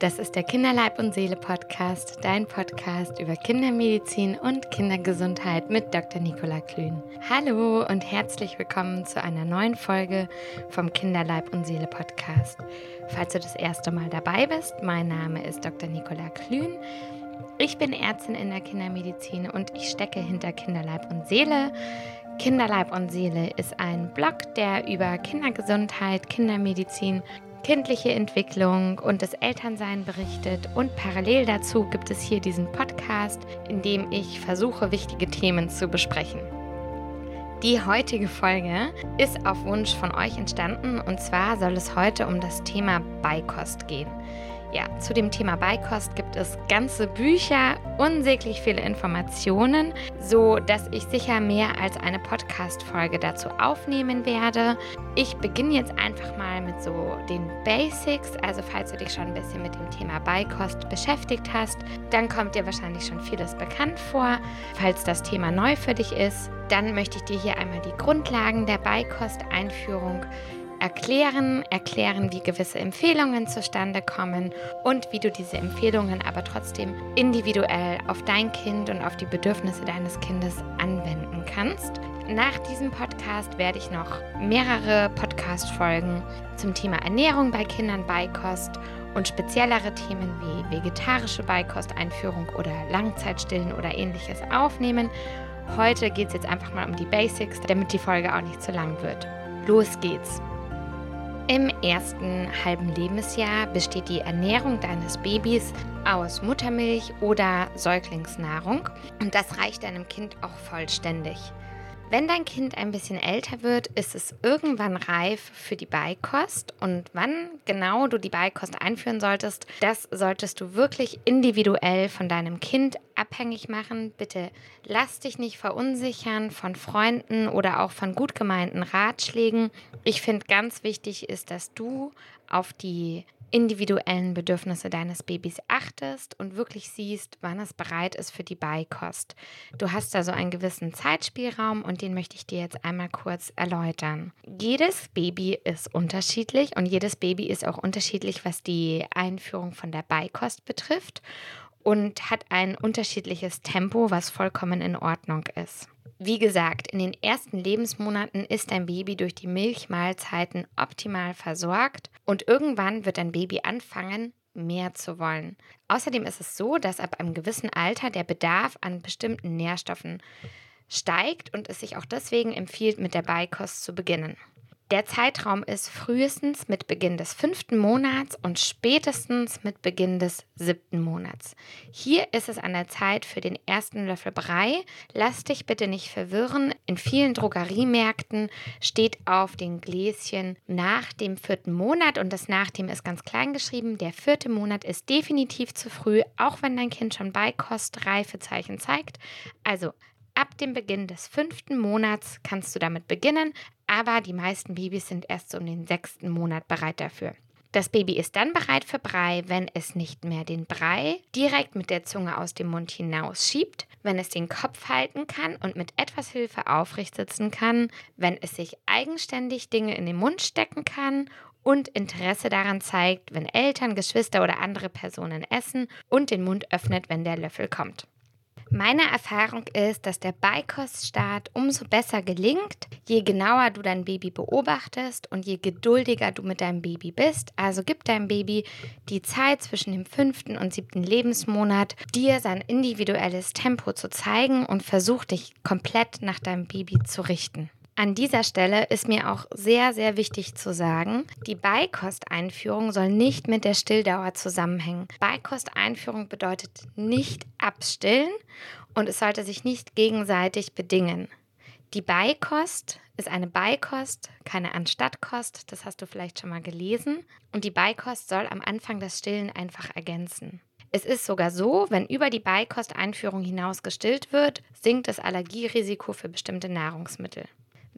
Das ist der Kinderleib und Seele Podcast, dein Podcast über Kindermedizin und Kindergesundheit mit Dr. Nicola Klün. Hallo und herzlich willkommen zu einer neuen Folge vom Kinderleib und Seele Podcast. Falls du das erste Mal dabei bist, mein Name ist Dr. Nicola Klün. Ich bin Ärztin in der Kindermedizin und ich stecke hinter Kinderleib und Seele. Kinderleib und Seele ist ein Blog, der über Kindergesundheit, Kindermedizin kindliche Entwicklung und das Elternsein berichtet. Und parallel dazu gibt es hier diesen Podcast, in dem ich versuche, wichtige Themen zu besprechen. Die heutige Folge ist auf Wunsch von euch entstanden und zwar soll es heute um das Thema Beikost gehen. Ja, zu dem Thema Beikost gibt es ganze Bücher, unsäglich viele Informationen, so dass ich sicher mehr als eine Podcast-Folge dazu aufnehmen werde. Ich beginne jetzt einfach mal mit so den Basics. Also, falls du dich schon ein bisschen mit dem Thema Beikost beschäftigt hast, dann kommt dir wahrscheinlich schon vieles bekannt vor. Falls das Thema neu für dich ist, dann möchte ich dir hier einmal die Grundlagen der Beikost-Einführung erklären, erklären, wie gewisse Empfehlungen zustande kommen und wie du diese Empfehlungen aber trotzdem individuell auf dein Kind und auf die Bedürfnisse deines Kindes anwenden kannst. Nach diesem Podcast werde ich noch mehrere Podcast-Folgen zum Thema Ernährung bei Kindern Beikost und speziellere Themen wie vegetarische Beikosteinführung oder Langzeitstillen oder ähnliches aufnehmen. Heute geht es jetzt einfach mal um die Basics, damit die Folge auch nicht zu lang wird. Los geht's! Im ersten halben Lebensjahr besteht die Ernährung deines Babys aus Muttermilch oder Säuglingsnahrung und das reicht deinem Kind auch vollständig. Wenn dein Kind ein bisschen älter wird, ist es irgendwann reif für die Beikost. Und wann genau du die Beikost einführen solltest, das solltest du wirklich individuell von deinem Kind abhängig machen. Bitte lass dich nicht verunsichern von Freunden oder auch von gut gemeinten Ratschlägen. Ich finde ganz wichtig ist, dass du auf die individuellen Bedürfnisse deines Babys achtest und wirklich siehst, wann es bereit ist für die Beikost. Du hast da so einen gewissen Zeitspielraum und den möchte ich dir jetzt einmal kurz erläutern. Jedes Baby ist unterschiedlich und jedes Baby ist auch unterschiedlich, was die Einführung von der Beikost betrifft und hat ein unterschiedliches Tempo, was vollkommen in Ordnung ist. Wie gesagt, in den ersten Lebensmonaten ist dein Baby durch die Milchmahlzeiten optimal versorgt und irgendwann wird dein Baby anfangen, mehr zu wollen. Außerdem ist es so, dass ab einem gewissen Alter der Bedarf an bestimmten Nährstoffen steigt und es sich auch deswegen empfiehlt, mit der Beikost zu beginnen. Der Zeitraum ist frühestens mit Beginn des fünften Monats und spätestens mit Beginn des siebten Monats. Hier ist es an der Zeit für den ersten Löffel Brei. Lass dich bitte nicht verwirren. In vielen Drogeriemärkten steht auf den Gläschen nach dem vierten Monat und das nach dem ist ganz klein geschrieben. Der vierte Monat ist definitiv zu früh, auch wenn dein Kind schon Beikostreifezeichen zeigt. Also Ab dem Beginn des fünften Monats kannst du damit beginnen, aber die meisten Babys sind erst um den sechsten Monat bereit dafür. Das Baby ist dann bereit für Brei, wenn es nicht mehr den Brei direkt mit der Zunge aus dem Mund hinaus schiebt, wenn es den Kopf halten kann und mit etwas Hilfe aufrecht sitzen kann, wenn es sich eigenständig Dinge in den Mund stecken kann und Interesse daran zeigt, wenn Eltern, Geschwister oder andere Personen essen und den Mund öffnet, wenn der Löffel kommt. Meine Erfahrung ist, dass der Beikoststart umso besser gelingt, je genauer du dein Baby beobachtest und je geduldiger du mit deinem Baby bist. Also gib deinem Baby die Zeit zwischen dem fünften und siebten Lebensmonat, dir sein individuelles Tempo zu zeigen und versuch dich komplett nach deinem Baby zu richten. An dieser Stelle ist mir auch sehr, sehr wichtig zu sagen, die Beikosteinführung soll nicht mit der Stilldauer zusammenhängen. Beikosteinführung bedeutet nicht abstillen und es sollte sich nicht gegenseitig bedingen. Die Beikost ist eine Beikost, keine Anstattkost, das hast du vielleicht schon mal gelesen. Und die Beikost soll am Anfang das Stillen einfach ergänzen. Es ist sogar so, wenn über die Beikosteinführung hinaus gestillt wird, sinkt das Allergierisiko für bestimmte Nahrungsmittel.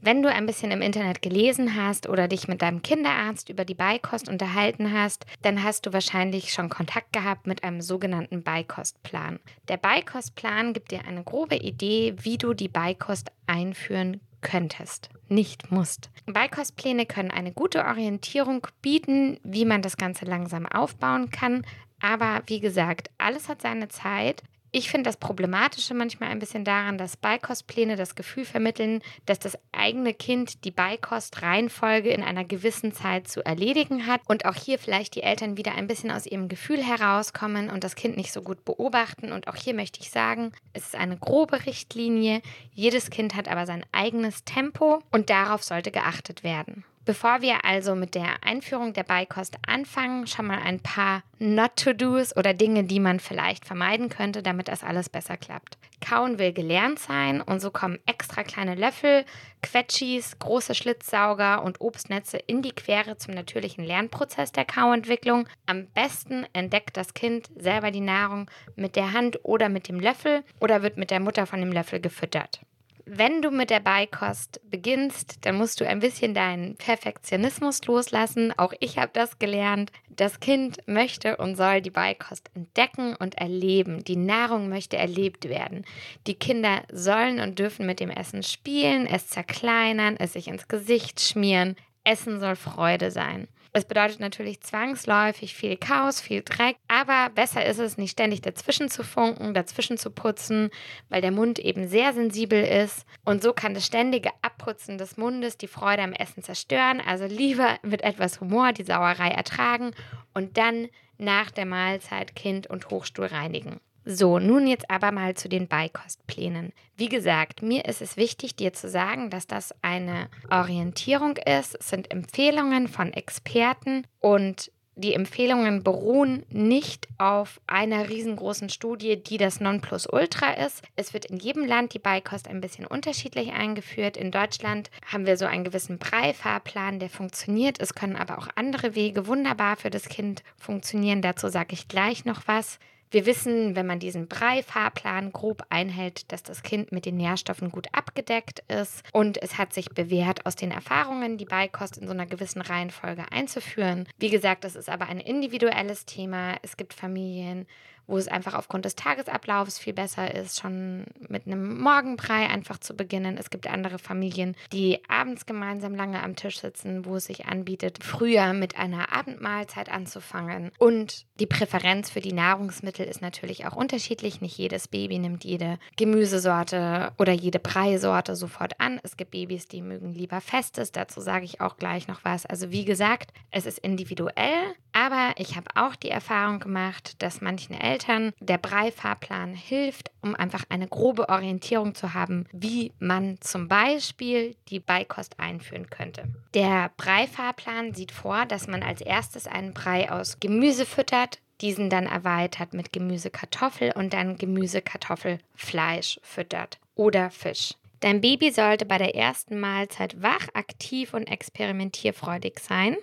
Wenn du ein bisschen im Internet gelesen hast oder dich mit deinem Kinderarzt über die Beikost unterhalten hast, dann hast du wahrscheinlich schon Kontakt gehabt mit einem sogenannten Beikostplan. Der Beikostplan gibt dir eine grobe Idee, wie du die Beikost einführen könntest, nicht musst. Beikostpläne können eine gute Orientierung bieten, wie man das Ganze langsam aufbauen kann, Aber wie gesagt, alles hat seine Zeit. Ich finde das Problematische manchmal ein bisschen daran, dass Beikostpläne das Gefühl vermitteln, dass das eigene Kind die Beikostreihenfolge in einer gewissen Zeit zu erledigen hat und auch hier vielleicht die Eltern wieder ein bisschen aus ihrem Gefühl herauskommen und das Kind nicht so gut beobachten. Und auch hier möchte ich sagen, es ist eine grobe Richtlinie. Jedes Kind hat aber sein eigenes Tempo und darauf sollte geachtet werden. Bevor wir also mit der Einführung der Beikost anfangen, schon mal ein paar Not-to-Dos oder Dinge, die man vielleicht vermeiden könnte, damit das alles besser klappt. Kauen will gelernt sein und so kommen extra kleine Löffel, Quetschis, große Schlitzsauger und Obstnetze in die Quere zum natürlichen Lernprozess der Kauentwicklung. Am besten entdeckt das Kind selber die Nahrung mit der Hand oder mit dem Löffel oder wird mit der Mutter von dem Löffel gefüttert. Wenn du mit der Beikost beginnst, dann musst du ein bisschen deinen Perfektionismus loslassen. Auch ich habe das gelernt. Das Kind möchte und soll die Beikost entdecken und erleben. Die Nahrung möchte erlebt werden. Die Kinder sollen und dürfen mit dem Essen spielen, es zerkleinern, es sich ins Gesicht schmieren. Essen soll Freude sein. Es bedeutet natürlich zwangsläufig viel Chaos, viel Dreck, aber besser ist es, nicht ständig dazwischen zu funken, dazwischen zu putzen, weil der Mund eben sehr sensibel ist. Und so kann das ständige Abputzen des Mundes die Freude am Essen zerstören. Also lieber mit etwas Humor die Sauerei ertragen und dann nach der Mahlzeit Kind und Hochstuhl reinigen. So, nun jetzt aber mal zu den Beikostplänen. Wie gesagt, mir ist es wichtig, dir zu sagen, dass das eine Orientierung ist. Es sind Empfehlungen von Experten und die Empfehlungen beruhen nicht auf einer riesengroßen Studie, die das Nonplusultra ist. Es wird in jedem Land die Beikost ein bisschen unterschiedlich eingeführt. In Deutschland haben wir so einen gewissen Breifahrplan, der funktioniert. Es können aber auch andere Wege wunderbar für das Kind funktionieren. Dazu sage ich gleich noch was. Wir wissen, wenn man diesen Brei-Fahrplan grob einhält, dass das Kind mit den Nährstoffen gut abgedeckt ist und es hat sich bewährt, aus den Erfahrungen die Beikost in so einer gewissen Reihenfolge einzuführen. Wie gesagt, das ist aber ein individuelles Thema. Es gibt Familien, wo es einfach aufgrund des Tagesablaufs viel besser ist, schon mit einem Morgenbrei einfach zu beginnen. Es gibt andere Familien, die abends gemeinsam lange am Tisch sitzen, wo es sich anbietet, früher mit einer Abendmahlzeit anzufangen. Und die Präferenz für die Nahrungsmittel ist natürlich auch unterschiedlich. Nicht jedes Baby nimmt jede Gemüsesorte oder jede Breisorte sofort an. Es gibt Babys, die mögen lieber Festes. Dazu sage ich auch gleich noch was. Also wie gesagt, es ist individuell, aber ich habe auch die Erfahrung gemacht, dass manchen Eltern der Brei-Fahrplan hilft, um einfach eine grobe Orientierung zu haben, wie man zum Beispiel die Beikost einführen könnte. Der Brei-Fahrplan sieht vor, dass man als erstes einen Brei aus Gemüse füttert, diesen dann erweitert mit Gemüse, Kartoffel und dann Gemüse, Kartoffel, Fleisch füttert oder Fisch. Dein Baby sollte bei der ersten Mahlzeit wach, aktiv und experimentierfreudig sein.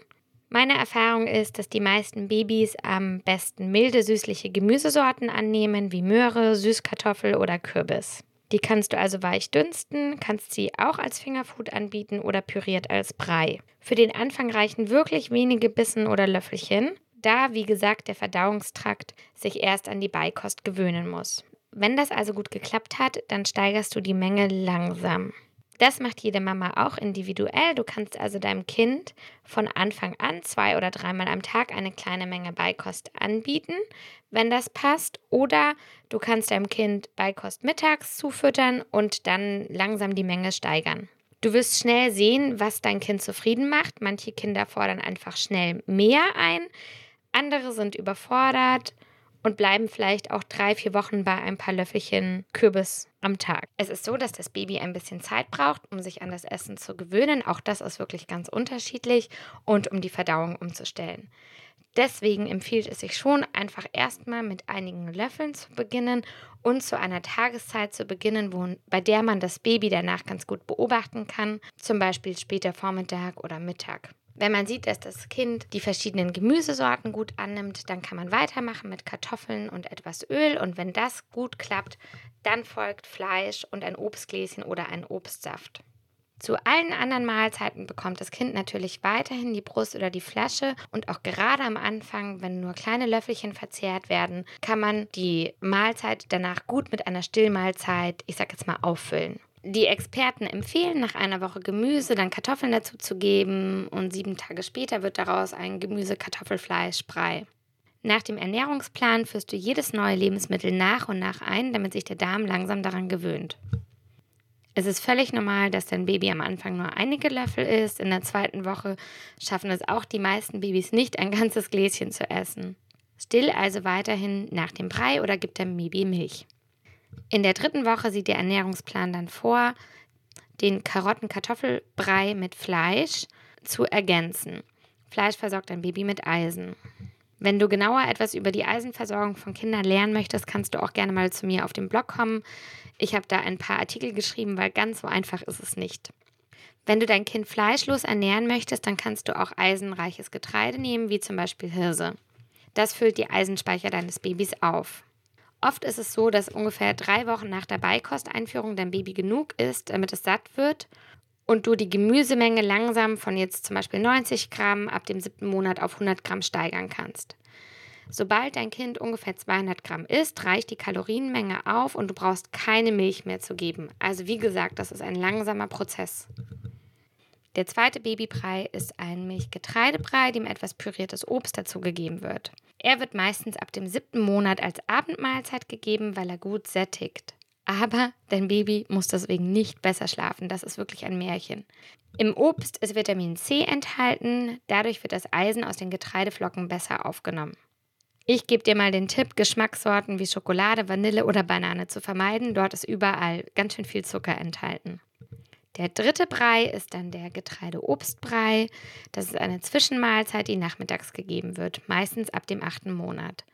Meine Erfahrung ist, dass die meisten Babys am besten milde, süßliche Gemüsesorten annehmen, wie Möhre, Süßkartoffel oder Kürbis. Die kannst du also weich dünsten, kannst sie auch als Fingerfood anbieten oder püriert als Brei. Für den Anfang reichen wirklich wenige Bissen oder Löffelchen, da, wie gesagt, der Verdauungstrakt sich erst an die Beikost gewöhnen muss. Wenn das also gut geklappt hat, dann steigerst du die Menge langsam. Das macht jede Mama auch individuell. Du kannst also deinem Kind von Anfang an zwei oder dreimal am Tag eine kleine Menge Beikost anbieten, wenn das passt. Oder du kannst deinem Kind Beikost mittags zufüttern und dann langsam die Menge steigern. Du wirst schnell sehen, was dein Kind zufrieden macht. Manche Kinder fordern einfach schnell mehr ein, andere sind überfordert und bleiben vielleicht auch drei, vier Wochen bei ein paar Löffelchen Kürbis am Tag. Es ist so, dass das Baby ein bisschen Zeit braucht, um sich an das Essen zu gewöhnen. Auch das ist wirklich ganz unterschiedlich und um die Verdauung umzustellen. Deswegen empfiehlt es sich schon, einfach erstmal mit einigen Löffeln zu beginnen und zu einer Tageszeit zu beginnen, wo, bei der man das Baby danach ganz gut beobachten kann, zum Beispiel später Vormittag oder Mittag. Wenn man sieht, dass das Kind die verschiedenen Gemüsesorten gut annimmt, dann kann man weitermachen mit Kartoffeln und etwas Öl. Und wenn das gut klappt, dann folgt Fleisch und ein Obstgläschen oder ein Obstsaft. Zu allen anderen Mahlzeiten bekommt das Kind natürlich weiterhin die Brust oder die Flasche und auch gerade am Anfang, wenn nur kleine Löffelchen verzehrt werden, kann man die Mahlzeit danach gut mit einer Stillmahlzeit, ich sag jetzt mal, auffüllen. Die Experten empfehlen, nach einer Woche Gemüse dann Kartoffeln dazu zu geben und sieben Tage später wird daraus ein Gemüse-Kartoffelfleischbrei. Nach dem Ernährungsplan führst du jedes neue Lebensmittel nach und nach ein, damit sich der Darm langsam daran gewöhnt. Es ist völlig normal, dass dein Baby am Anfang nur einige Löffel isst. In der zweiten Woche schaffen es auch die meisten Babys nicht, ein ganzes Gläschen zu essen. Still also weiterhin nach dem Brei oder gib deinem Baby Milch. In der dritten Woche sieht der Ernährungsplan dann vor, den Karotten-Kartoffelbrei mit Fleisch zu ergänzen. Fleisch versorgt dein Baby mit Eisen. Wenn du genauer etwas über die Eisenversorgung von Kindern lernen möchtest, kannst du auch gerne mal zu mir auf den Blog kommen. Ich habe da ein paar Artikel geschrieben, weil ganz so einfach ist es nicht. Wenn du dein Kind fleischlos ernähren möchtest, dann kannst du auch eisenreiches Getreide nehmen, wie zum Beispiel Hirse. Das füllt die Eisenspeicher deines Babys auf. Oft ist es so, dass ungefähr drei Wochen nach der Beikosteinführung dein Baby genug isst, damit es satt wird und du die Gemüsemenge langsam von jetzt zum Beispiel 90 Gramm ab dem siebten Monat auf 100 Gramm steigern kannst. Sobald dein Kind ungefähr 200 Gramm isst, reicht die Kalorienmenge auf und du brauchst keine Milch mehr zu geben. Also wie gesagt, das ist ein langsamer Prozess. Der zweite Babybrei ist ein Milchgetreidebrei, dem etwas püriertes Obst dazugegeben wird. Er wird meistens ab dem siebten Monat als Abendmahlzeit gegeben, weil er gut sättigt. Aber dein Baby muss deswegen nicht besser schlafen. Das ist wirklich ein Märchen. Im Obst ist Vitamin C enthalten. Dadurch wird das Eisen aus den Getreideflocken besser aufgenommen. Ich gebe dir mal den Tipp, Geschmackssorten wie Schokolade, Vanille oder Banane zu vermeiden. Dort ist überall ganz schön viel Zucker enthalten. Der dritte Brei ist dann der Getreideobstbrei. Das ist eine Zwischenmahlzeit, die nachmittags gegeben wird, meistens ab dem achten Monat.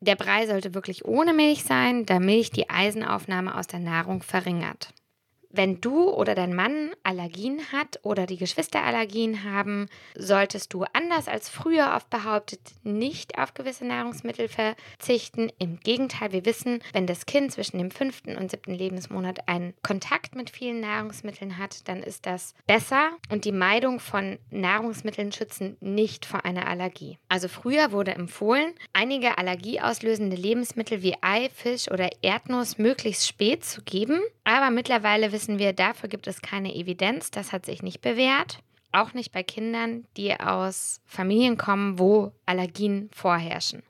Der Brei sollte wirklich ohne Milch sein, da Milch die Eisenaufnahme aus der Nahrung verringert. Wenn du oder dein Mann Allergien hat oder die Geschwister Allergien haben, solltest du anders als früher oft behauptet nicht auf gewisse Nahrungsmittel verzichten. Im Gegenteil, wir wissen, wenn das Kind zwischen dem fünften und siebten Lebensmonat einen Kontakt mit vielen Nahrungsmitteln hat, dann ist das besser und die Meidung von Nahrungsmitteln schützen nicht vor einer Allergie. Also früher wurde empfohlen, einige allergieauslösende Lebensmittel wie Ei, Fisch oder Erdnuss möglichst spät zu geben, aber mittlerweile wissen wissen wir, dafür gibt es keine Evidenz. Das hat sich nicht bewährt. Auch nicht bei Kindern, die aus Familien kommen, wo Allergien vorherrschen.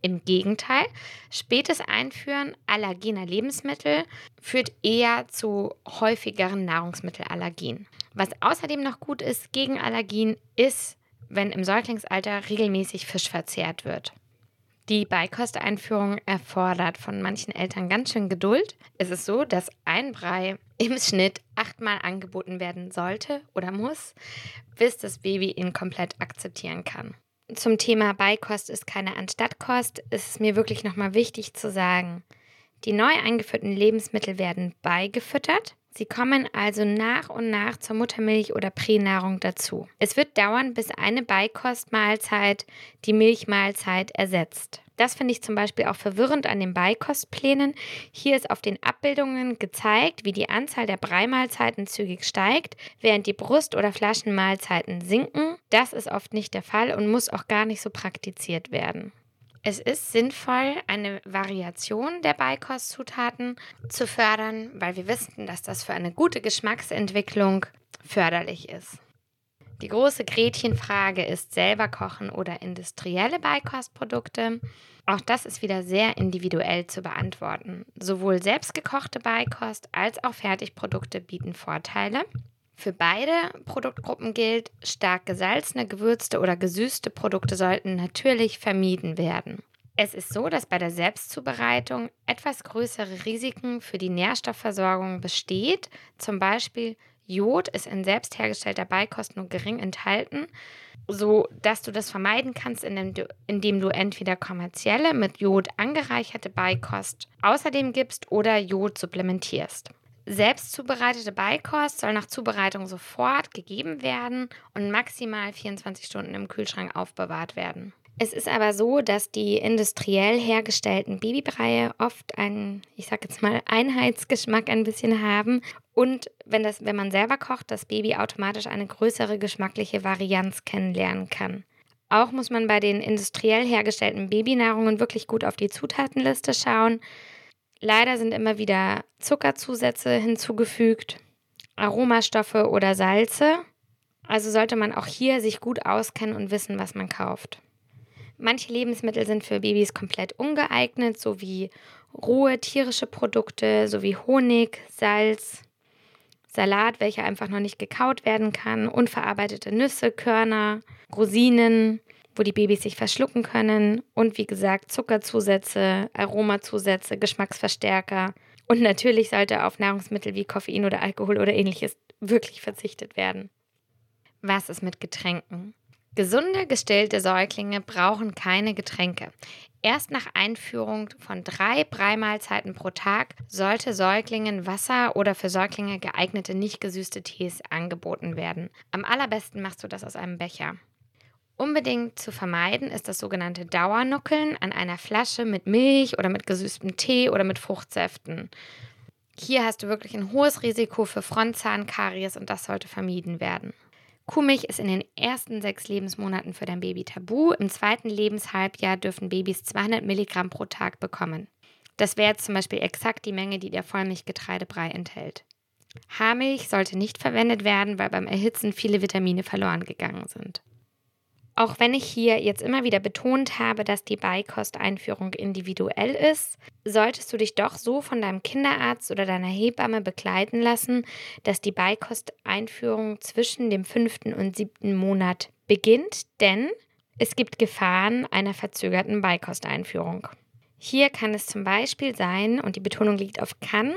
Im Gegenteil, spätes Einführen allergener Lebensmittel führt eher zu häufigeren Nahrungsmittelallergien. Was außerdem noch gut ist gegen Allergien, ist, wenn im Säuglingsalter regelmäßig Fisch verzehrt wird. Die Beikosteinführung erfordert von manchen Eltern ganz schön Geduld. Es ist so, dass ein Brei im Schnitt achtmal angeboten werden sollte oder muss, bis das Baby ihn komplett akzeptieren kann. Zum Thema Beikost ist keine Anstattkost ist es mir wirklich nochmal wichtig zu sagen, die neu eingeführten Lebensmittel werden beigefüttert. Sie kommen also nach und nach zur Muttermilch oder Pränahrung dazu. Es wird dauern, bis eine Beikostmahlzeit die Milchmahlzeit ersetzt. Das finde ich zum Beispiel auch verwirrend an den Beikostplänen. Hier ist auf den Abbildungen gezeigt, wie die Anzahl der Breimahlzeiten zügig steigt, während die Brust- oder Flaschenmahlzeiten sinken. Das ist oft nicht der Fall und muss auch gar nicht so praktiziert werden. Es ist sinnvoll, eine Variation der Beikostzutaten zu fördern, weil wir wissen, dass das für eine gute Geschmacksentwicklung förderlich ist. Die große Gretchenfrage ist selber kochen oder industrielle Beikostprodukte. Auch das ist wieder sehr individuell zu beantworten. Sowohl selbstgekochte Beikost als auch Fertigprodukte bieten Vorteile. Für beide Produktgruppen gilt, stark gesalzene, gewürzte oder gesüßte Produkte sollten natürlich vermieden werden. Es ist so, dass bei der Selbstzubereitung etwas größere Risiken für die Nährstoffversorgung besteht. Zum Beispiel Jod ist in selbst hergestellter Beikost nur gering enthalten, so dass du das vermeiden kannst, indem du, indem du entweder kommerzielle mit Jod angereicherte Beikost außerdem gibst oder Jod supplementierst. Selbst zubereitete Beikost soll nach Zubereitung sofort gegeben werden und maximal 24 Stunden im Kühlschrank aufbewahrt werden. Es ist aber so, dass die industriell hergestellten Babybreie oft einen, ich sag jetzt mal, Einheitsgeschmack ein bisschen haben und wenn, das, wenn man selber kocht, das Baby automatisch eine größere geschmackliche Varianz kennenlernen kann. Auch muss man bei den industriell hergestellten Babynahrungen wirklich gut auf die Zutatenliste schauen. Leider sind immer wieder Zuckerzusätze hinzugefügt, Aromastoffe oder Salze. Also sollte man auch hier sich gut auskennen und wissen, was man kauft. Manche Lebensmittel sind für Babys komplett ungeeignet, sowie rohe tierische Produkte, sowie Honig, Salz, Salat, welcher einfach noch nicht gekaut werden kann, unverarbeitete Nüsse, Körner, Rosinen, wo die Babys sich verschlucken können und wie gesagt Zuckerzusätze, Aromazusätze, Geschmacksverstärker. Und natürlich sollte auf Nahrungsmittel wie Koffein oder Alkohol oder ähnliches wirklich verzichtet werden. Was ist mit Getränken? Gesunde, gestillte Säuglinge brauchen keine Getränke. Erst nach Einführung von drei Breimahlzeiten pro Tag sollte Säuglingen Wasser oder für Säuglinge geeignete nicht gesüßte Tees angeboten werden. Am allerbesten machst du das aus einem Becher. Unbedingt zu vermeiden ist das sogenannte Dauernuckeln an einer Flasche mit Milch oder mit gesüßtem Tee oder mit Fruchtsäften. Hier hast du wirklich ein hohes Risiko für Frontzahnkaries und das sollte vermieden werden. Kuhmilch ist in den ersten sechs Lebensmonaten für dein Baby tabu. Im zweiten Lebenshalbjahr dürfen Babys 200 Milligramm pro Tag bekommen. Das wäre jetzt zum Beispiel exakt die Menge, die der Vollmilchgetreidebrei enthält. Haarmilch sollte nicht verwendet werden, weil beim Erhitzen viele Vitamine verloren gegangen sind. Auch wenn ich hier jetzt immer wieder betont habe, dass die Beikosteinführung individuell ist, solltest du dich doch so von deinem Kinderarzt oder deiner Hebamme begleiten lassen, dass die Beikosteinführung zwischen dem fünften und siebten Monat beginnt, denn es gibt Gefahren einer verzögerten Beikosteinführung. Hier kann es zum Beispiel sein, und die Betonung liegt auf kann,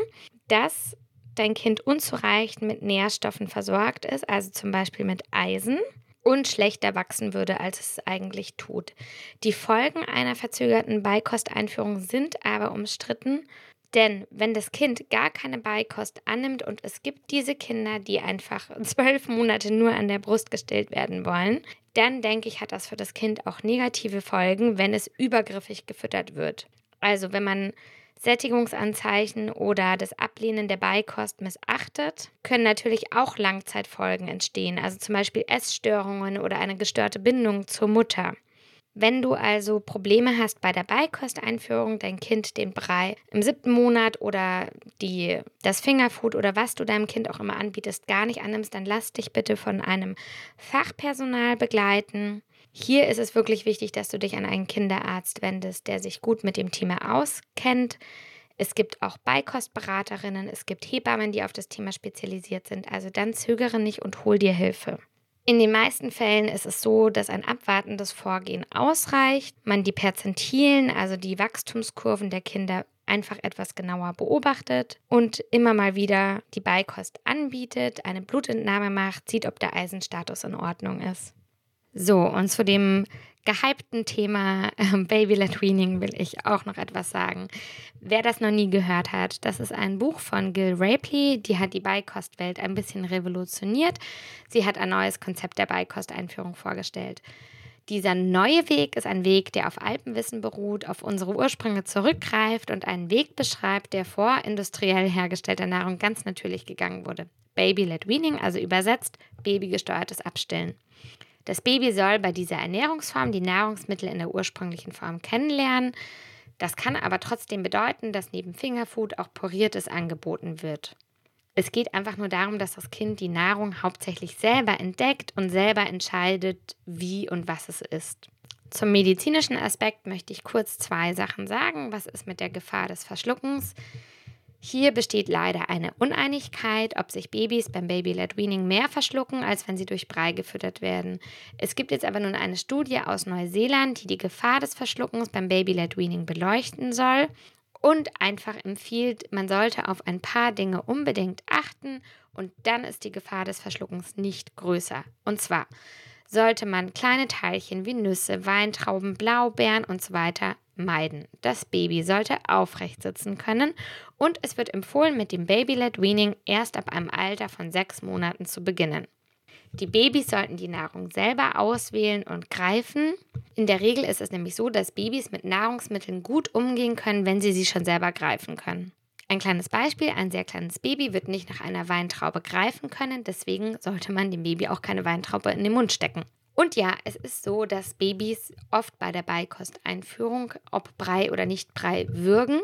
dass dein Kind unzureichend mit Nährstoffen versorgt ist, also zum Beispiel mit Eisen und schlechter wachsen würde, als es eigentlich tut. Die Folgen einer verzögerten Beikosteinführung sind aber umstritten, denn wenn das Kind gar keine Beikost annimmt und es gibt diese Kinder, die einfach zwölf Monate nur an der Brust gestillt werden wollen, dann denke ich, hat das für das Kind auch negative Folgen, wenn es übergriffig gefüttert wird. Also wenn man Sättigungsanzeichen oder das Ablehnen der Beikost missachtet, können natürlich auch Langzeitfolgen entstehen, also zum Beispiel Essstörungen oder eine gestörte Bindung zur Mutter. Wenn du also Probleme hast bei der Beikosteinführung, dein Kind den Brei im siebten Monat oder die, das Fingerfood oder was du deinem Kind auch immer anbietest, gar nicht annimmst, dann lass dich bitte von einem Fachpersonal begleiten. Hier ist es wirklich wichtig, dass du dich an einen Kinderarzt wendest, der sich gut mit dem Thema auskennt. Es gibt auch Beikostberaterinnen, es gibt Hebammen, die auf das Thema spezialisiert sind. Also dann zögere nicht und hol dir Hilfe. In den meisten Fällen ist es so, dass ein abwartendes Vorgehen ausreicht, man die Perzentilen, also die Wachstumskurven der Kinder einfach etwas genauer beobachtet und immer mal wieder die Beikost anbietet, eine Blutentnahme macht, sieht, ob der Eisenstatus in Ordnung ist. So, und zu dem gehypten Thema äh, Baby Led Weaning will ich auch noch etwas sagen. Wer das noch nie gehört hat, das ist ein Buch von Gil Rapley, die hat die Beikostwelt ein bisschen revolutioniert. Sie hat ein neues Konzept der Beikosteinführung vorgestellt. Dieser neue Weg ist ein Weg, der auf Alpenwissen beruht, auf unsere Ursprünge zurückgreift und einen Weg beschreibt, der vor industriell hergestellter Nahrung ganz natürlich gegangen wurde. Baby-led Weaning, also übersetzt babygesteuertes Abstillen. Das Baby soll bei dieser Ernährungsform die Nahrungsmittel in der ursprünglichen Form kennenlernen. Das kann aber trotzdem bedeuten, dass neben Fingerfood auch poriertes angeboten wird. Es geht einfach nur darum, dass das Kind die Nahrung hauptsächlich selber entdeckt und selber entscheidet, wie und was es isst. Zum medizinischen Aspekt möchte ich kurz zwei Sachen sagen. Was ist mit der Gefahr des Verschluckens? Hier besteht leider eine Uneinigkeit, ob sich Babys beim Baby-led Weaning mehr verschlucken, als wenn sie durch Brei gefüttert werden. Es gibt jetzt aber nun eine Studie aus Neuseeland, die die Gefahr des Verschluckens beim Baby-led Weaning beleuchten soll und einfach empfiehlt, man sollte auf ein paar Dinge unbedingt achten und dann ist die Gefahr des Verschluckens nicht größer. Und zwar sollte man kleine Teilchen wie Nüsse, Weintrauben, Blaubeeren und so meiden. Das Baby sollte aufrecht sitzen können und es wird empfohlen, mit dem Baby-led Weaning erst ab einem Alter von sechs Monaten zu beginnen. Die Babys sollten die Nahrung selber auswählen und greifen. In der Regel ist es nämlich so, dass Babys mit Nahrungsmitteln gut umgehen können, wenn sie sie schon selber greifen können. Ein kleines Beispiel, ein sehr kleines Baby wird nicht nach einer Weintraube greifen können, deswegen sollte man dem Baby auch keine Weintraube in den Mund stecken. Und ja, es ist so, dass Babys oft bei der Beikosteinführung, ob Brei oder nicht Brei, würgen.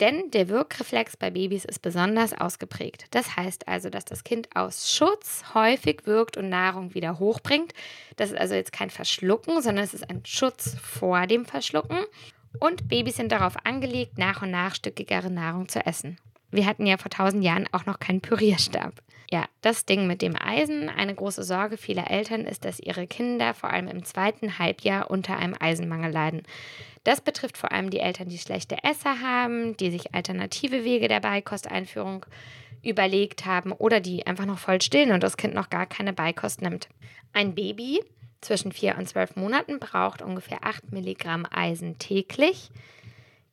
Denn der Wirkreflex bei Babys ist besonders ausgeprägt. Das heißt also, dass das Kind aus Schutz häufig wirkt und Nahrung wieder hochbringt. Das ist also jetzt kein Verschlucken, sondern es ist ein Schutz vor dem Verschlucken. Und Babys sind darauf angelegt, nach und nach stückigere Nahrung zu essen. Wir hatten ja vor tausend Jahren auch noch keinen Pürierstab. Ja, das Ding mit dem Eisen. Eine große Sorge vieler Eltern ist, dass ihre Kinder vor allem im zweiten Halbjahr unter einem Eisenmangel leiden. Das betrifft vor allem die Eltern, die schlechte Esser haben, die sich alternative Wege der Beikosteinführung überlegt haben oder die einfach noch voll stillen und das Kind noch gar keine Beikost nimmt. Ein Baby zwischen vier und zwölf Monaten braucht ungefähr 8 Milligramm Eisen täglich.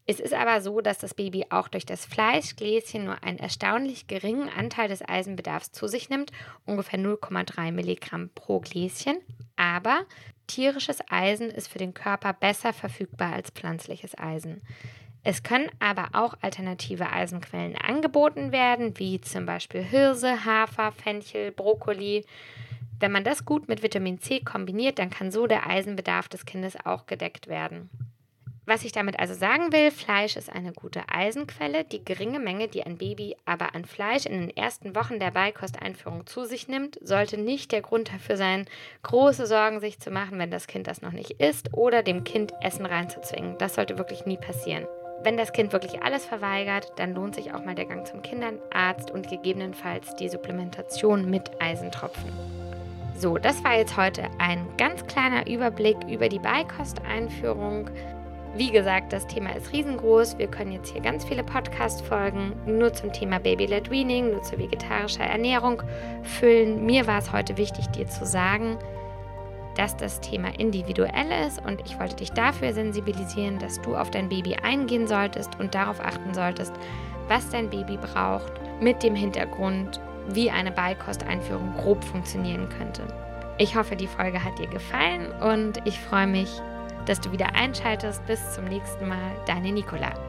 Es ist aber so, dass das Baby auch durch das Fleischgläschen nur einen erstaunlich geringen Anteil des Eisenbedarfs zu sich nimmt, ungefähr 0,3 Milligramm pro Gläschen. Aber tierisches Eisen ist für den Körper besser verfügbar als pflanzliches Eisen. Es können aber auch alternative Eisenquellen angeboten werden, wie zum Beispiel Hirse, Hafer, Fenchel, Brokkoli. Wenn man das gut mit Vitamin C kombiniert, dann kann so der Eisenbedarf des Kindes auch gedeckt werden. Was ich damit also sagen will, Fleisch ist eine gute Eisenquelle. Die geringe Menge, die ein Baby aber an Fleisch in den ersten Wochen der Beikosteinführung zu sich nimmt, sollte nicht der Grund dafür sein, große Sorgen sich zu machen, wenn das Kind das noch nicht isst oder dem Kind Essen reinzuzwingen. Das sollte wirklich nie passieren. Wenn das Kind wirklich alles verweigert, dann lohnt sich auch mal der Gang zum Kinderarzt und gegebenenfalls die Supplementation mit Eisentropfen. So, das war jetzt heute ein ganz kleiner Überblick über die Beikosteinführung. Wie gesagt, das Thema ist riesengroß. Wir können jetzt hier ganz viele Podcast-Folgen nur zum Thema Baby-led Weaning, nur zu vegetarischer Ernährung füllen. Mir war es heute wichtig, dir zu sagen, dass das Thema individuell ist und ich wollte dich dafür sensibilisieren, dass du auf dein Baby eingehen solltest und darauf achten solltest, was dein Baby braucht, mit dem Hintergrund, wie eine Beikosteinführung grob funktionieren könnte. Ich hoffe, die Folge hat dir gefallen und ich freue mich, dass du wieder einschaltest. Bis zum nächsten Mal, deine Nicola.